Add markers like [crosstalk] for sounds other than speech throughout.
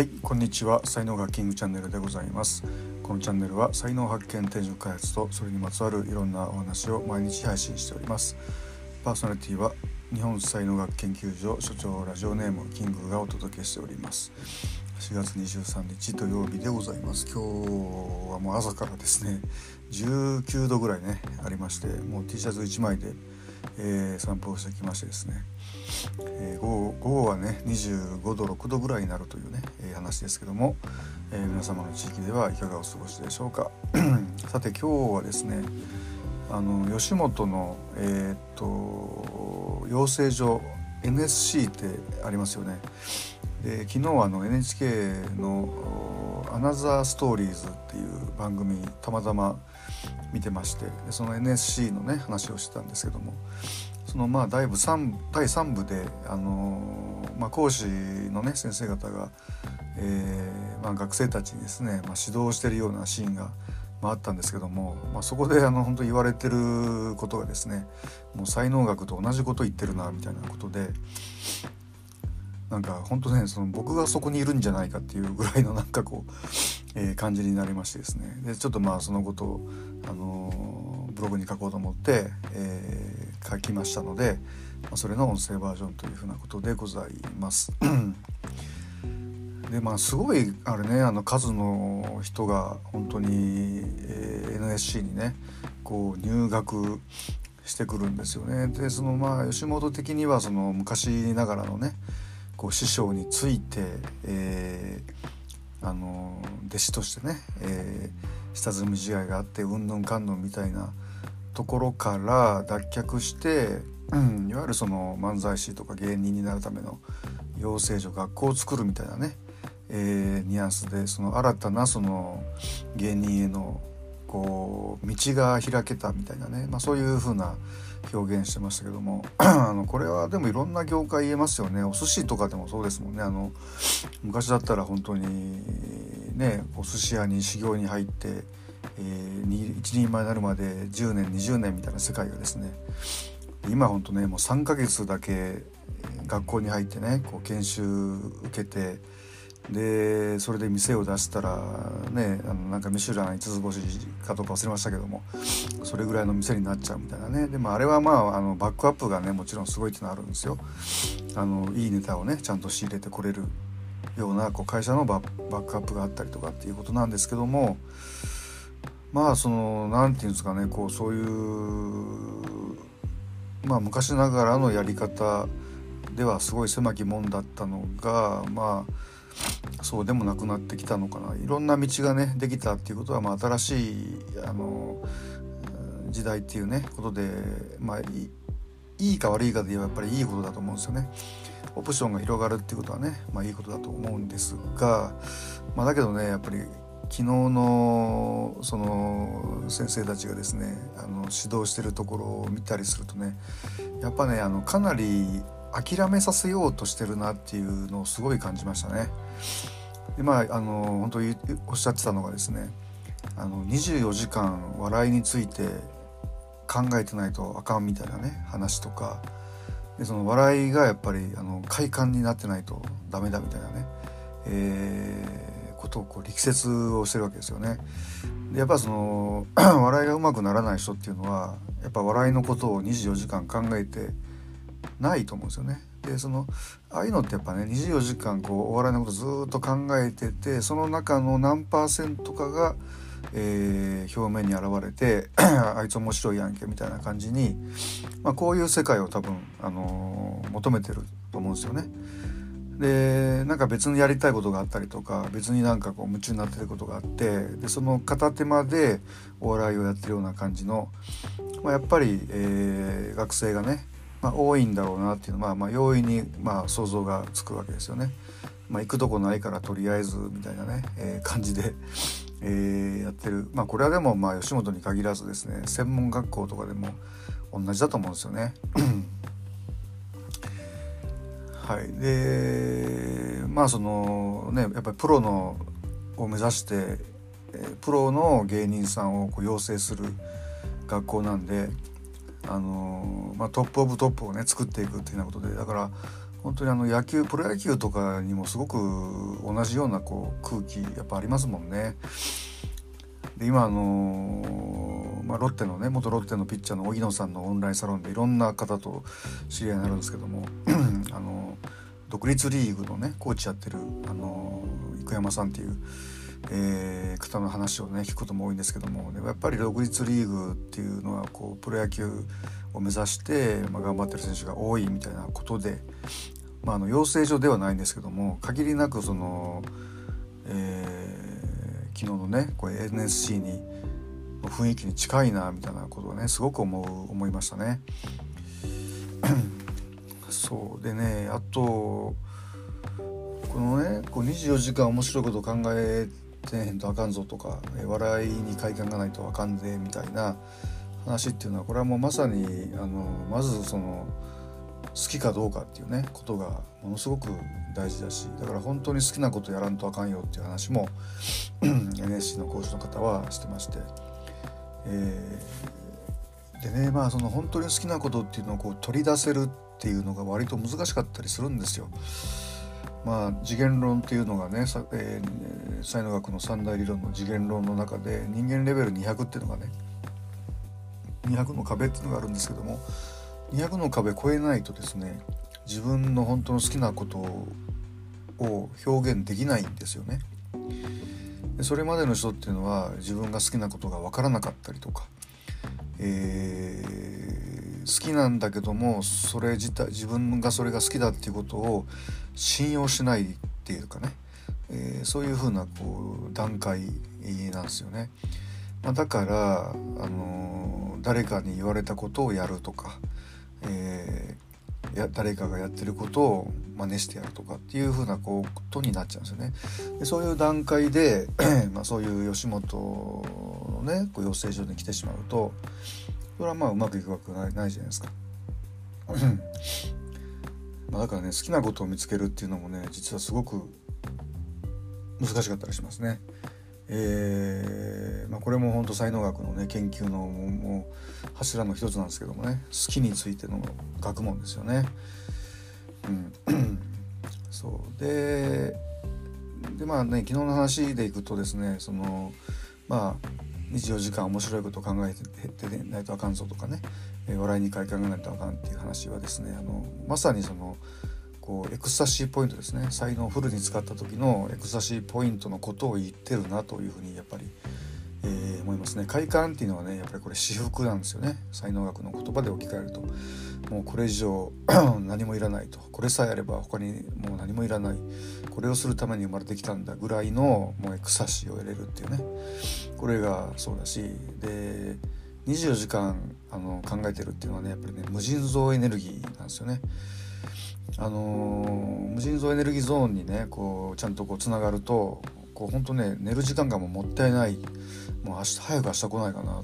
はいこんにちは。才能学キングチャンネルでございます。このチャンネルは才能発見転職開発とそれにまつわるいろんなお話を毎日配信しております。パーソナリティは日本才能学研究所所長ラジオネームキングがお届けしております。4月23日土曜日でございます。今日はもう朝からですね19度ぐらいねありましてもう T シャツ1枚で、えー、散歩をしてきましてですね、えー、午後はね25度6度ぐらいになるというね、えー、話ですけども、えー、皆様の地域ではいかがお過ごしでしょうか。[clears throat] さて今日はですねあの吉本のえー、っと養成所 NSC ってありますよね。で昨日あの NHK の「アナザーストーリーズ」っていう番組たまたま見てましてその NSC のね話をしてたんですけどもそのまあ第 3, 第3部で、あのまあ、講師のね先生方が、えーまあ、学生たちにですね、まあ、指導してるようなシーンが、まあ、あったんですけども、まあ、そこであの本当言われてることがですねもう才能学と同じこと言ってるなみたいなことでなんか本当ねその僕がそこにいるんじゃないかっていうぐらいのなんかこう、えー、感じになりましてですね。でちょっとまあそのことを、あのー、ブログに書こうと思って、えー、書きましたので、まあ、それの音声バージョンというふうなことでございます。でまあすごいあれねあの数の人が本当に、えー、NSC にねこう入学してくるんですよね。でそのまあ吉本的にはその昔ながらのねこう師匠について、えー、あの弟子としてね、えー、下積み試合があってうんぬんかんぬんみたいなところから脱却して、うん、いわゆるその漫才師とか芸人になるための養成所学校を作るみたいなね、えー、ニュアンスでその新たなその芸人へのこう道が開けたみたいなね、まあ、そういう風な表現してましたけども [clears throat] あのこれはでもいろんな業界言えますよね。お寿司とかでもそうですもんね。あの昔だったら本当にねお寿司屋に修行に入って、えー、一人前になるまで10年20年みたいな世界がですね今本当ねもう3ヶ月だけ学校に入ってねこう研修受けてでそれで店を出したらねあのなんかミシュラン5つ星かどうか忘れましたけどもそれぐらいの店になっちゃうみたいなね。でもあれはまああのバックアップがねもちろんすごいっていうのあるんですよ。あのいいネタをねちゃんと仕入れてこれるようなこう会社のバックアップがあったりとかっていうことなんですけどもまあその何て言うんですかねこうそういうまあ昔ながらのやり方ではすごい狭き門だったのがまあそうでもなくなってきたのかないろんな道がねできたっていうことは、まあ、新しいあの時代っていうねことで、まあ、いいか悪いかで言えばやっぱりいいことだと思うんですよね。オプションが広がるっていうことはね、まあ、いいことだと思うんですが、まあ、だけどねやっぱり昨日のその先生たちがですねあの指導してるところを見たりするとねやっぱねあのかなり諦めさせようとしてるなっていうのをすごい感じましたね。でまああの本当におっしゃってたのがですねあの24時間笑いについて考えてないとあかんみたいなね話とかでその笑いがやっぱりあの快感になってないとダメだみたいなね、えー、ことをこう力説をしてるわけですよね。でやっぱその [clears throat] 笑いがうまくならない人っていうのはやっぱ笑いのことを24時間考えてないと思うんですよね。でそのああいうのってやっぱね24時間こうお笑いのことずっと考えててその中の何パーセントかが、えー、表面に現れて [clears throat] あいつ面白いやんけみたいな感じに、まあ、こういう世界を多分、あのー、求めてると思うんですよね。でなんか別にやりたいことがあったりとか別になんかこう夢中になってることがあってでその片手間でお笑いをやってるような感じの、まあ、やっぱり、えー、学生がねまあ、多いんだろうなっていうのは、まあ、容易にまあ想像がつくわけですよね。まあ、行くとこないからとりあえずみたいなね、えー、感じで、えー、やってる、まあ、これはでもまあ吉本に限らずですね専門学校とかでも同じだと思うんですよね。はい、でまあそのねやっぱりプロのを目指して、プロの芸人さんをこう養成する学校なんであのまあ、トップオブトップをね作っていくっていうようなことでだから本当にあの野球プロ野球とかにもすごく同じようなこう空気やっぱありますもんね。で今あのまあ、ロッテのね元ロッテのピッチャーの荻野さんのオンラインサロンでいろんな方と知り合いになるんですけども [clears throat] あの独立リーグのねコーチやってるあの生山さんっていう、えー、方の話をね聞くことも多いんですけどもでもやっぱり独立リーグっていうのはこうプロ野球を目指して、まあ、頑張ってる選手が多いみたいなことで、まあ、あの養成所ではないんですけども限りなくその、えー、昨日のねこれ NSC に雰囲気に近いなみたいなことをねすごく思う思いましたね。そうでねあとこのねこう24時間面白いこと考えてへんとあかんぞとか笑いに快感がないとあかんでみたいな話っていうのはこれはもうまさにあのまずその好きかどうかっていうねことがものすごく大事だしだから本当に好きなことやらんとあかんよっていう話も [clears throat] NSC の講師の方はしてまして、えー、でねまあその本当に好きなことっていうのをこう取り出せるっていうのが割と難しかったりするんですよ。まあ、次元論っていうのがね、えー、才能学の三大理論の次元論の中で人間レベル200っていうのがね200の壁っていうのがあるんですけども200の壁超えないとですね自分の本当の好きなことを表現できないんですよね。でそれまでの人っていうのは自分が好きなことが分からなかったりとか、えー好きなんだけどもそれ自体自分がそれが好きだっていうことを信用しないっていうかね、えー、そういうふうなこう段階なんですよね。まあ、だから、あのー、誰かに言われたことをやるとか、えー、や誰かがやってることを真似してやるとかっていうふうなことになっちゃうんですよね。でそういう段階で [clears throat] まあ、そういう吉本のねこう養成所に来てしまうとそれはまあうまくいくわけないないじゃないですか。まあだからね好きなことを見つけるっていうのもね実はすごく難しかったりしますね。えーまあ、これも本当才能学のね研究のもう柱の一つなんですけどもね好きについての学問ですよね。うん、そうででまあね昨日の話でいくとですねそのまあ24時間面白いことを考えててないとあかんぞとかね、えー、笑いに変え考えないとあかんっていう話はですねあのまさにそのこうエクスタシーポイントですね。才能をフルに使った時のエクスタシーポイントのことを言ってるなというふうにやっぱり、えー、思いますね。快感っていうのはねやっぱりこれ至福なんですよね。才能学の言葉で置き換えると。もうこれ以上 [clears throat] 何もいらないと。これさえあれば他にもう何もいらない。これをするために生まれてきたんだぐらいのもうエクスタシーを得れるっていうね。これがそうだしで24時間あの考えてるっていうのはねやっぱりね無尽蔵エネルギーなんですよね。あの無尽蔵エネルギーゾーンにねこうちゃんとこうつながるとこう本当ね寝る時間がももったいない。もう明日早く明日来ないかな、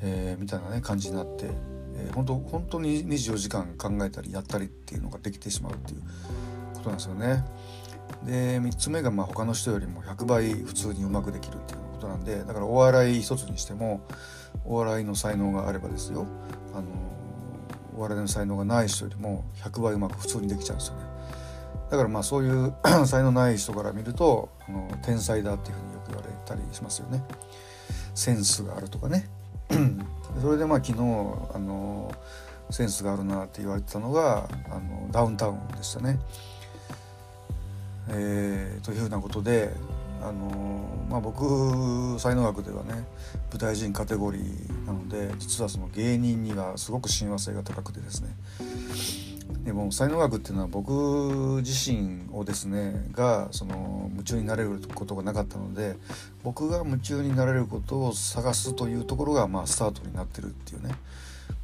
えー、みたいなね感じになって、えー、本当本当に24時間考えたりやったりっていうのができてしまうっていうことなんですよね。で3つ目がまあ他の人よりも100倍普通にうまくできるっていうことなんでだからお笑い一つにしてもお笑いの才能があればですよ。あのお笑いの才能がない人よりも100倍うまく普通にできちゃうんですよね。だからまあそういう [clears throat] 才能ない人から見るとあの天才だっていうふうによく言われたりしますよね。センスがあるとかね。[clears throat] それでまあ昨日あのセンスがあるなって言われてたのがあのダウンタウンでしたね。えー、というふうなことで、あのまあ、僕才能学ではね舞台人カテゴリーなので実はその芸人にはすごく親和性が高くてですね。でも才能学っていうのは僕自身をですねがその夢中になれることがなかったので僕が夢中になれることを探すというところがまあスタートになってるっていうね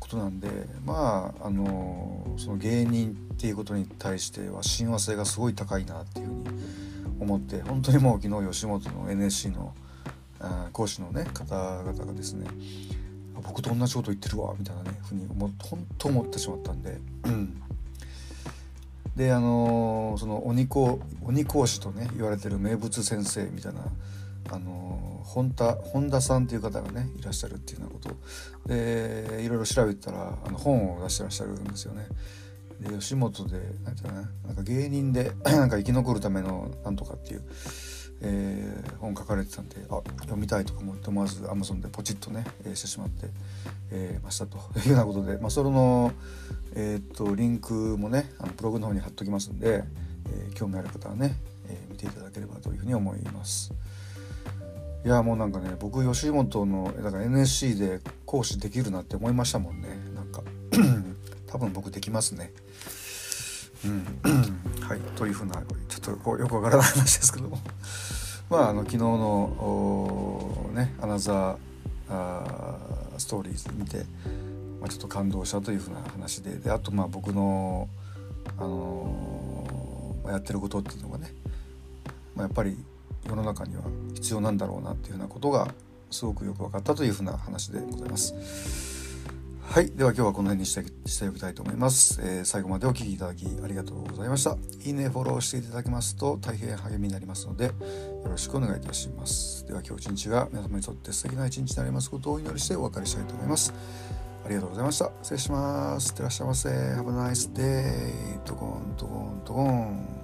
ことなんでまああのその芸人っていうことに対しては親和性がすごい高いなっていうふうに思って本当にもう昨日吉本の NSC の講師のね方々がですね僕と同じこと言ってるわみたいなねふうに思本当思ってしまったんで、であのその鬼講鬼講師とね言われてる名物先生みたいなあの本田本田さんっていう方がねいらっしゃるっていうようなことでいろいろ調べたらあの本を出してらっしゃるんですよね。で吉本でなんていうかななんか芸人で [clears throat] なんか生き残るためのなんとかっていう、えー、本書かれてたんであ読みたいとか思って思わず Amazon でポチッとね、えー、してしまって、えー、ましたと [laughs] いうようなことで、まあ、それの、えー、っとリンクもねあのブログの方に貼っときますんで、えー、興味ある方はね、えー、見ていただければというふうに思います。いやもうなんかね僕吉本のだから NSC で講師できるなって思いましたもんねなんか [clears throat] 多分僕できますね。うん、[clears throat] はいというふうなちょっとこうよくわからない話ですけどもまああの昨日のねアナザーストーリーズ見て、まあ、ちょっと感動したというふうな話でであとまあ僕の、あのー、やってることっていうのがね、まあ、やっぱり世の中には必要なんだろうなっていうふうなことがすごくよく分かったというふうな話でございます。はい。では今日はこの辺にしてしておきたいと思います、えー、最後までお聴きいただきありがとうございました。いいね、フォローしていただけますと大変励みになりますのでよろしくお願いいたします。では今日一日が皆様にとって素敵な一日になりますことをお祈りしてお別れしたいと思います。ありがとうございました。失礼します。いってらっしゃいませ。Have a nice day. トコントコントコン。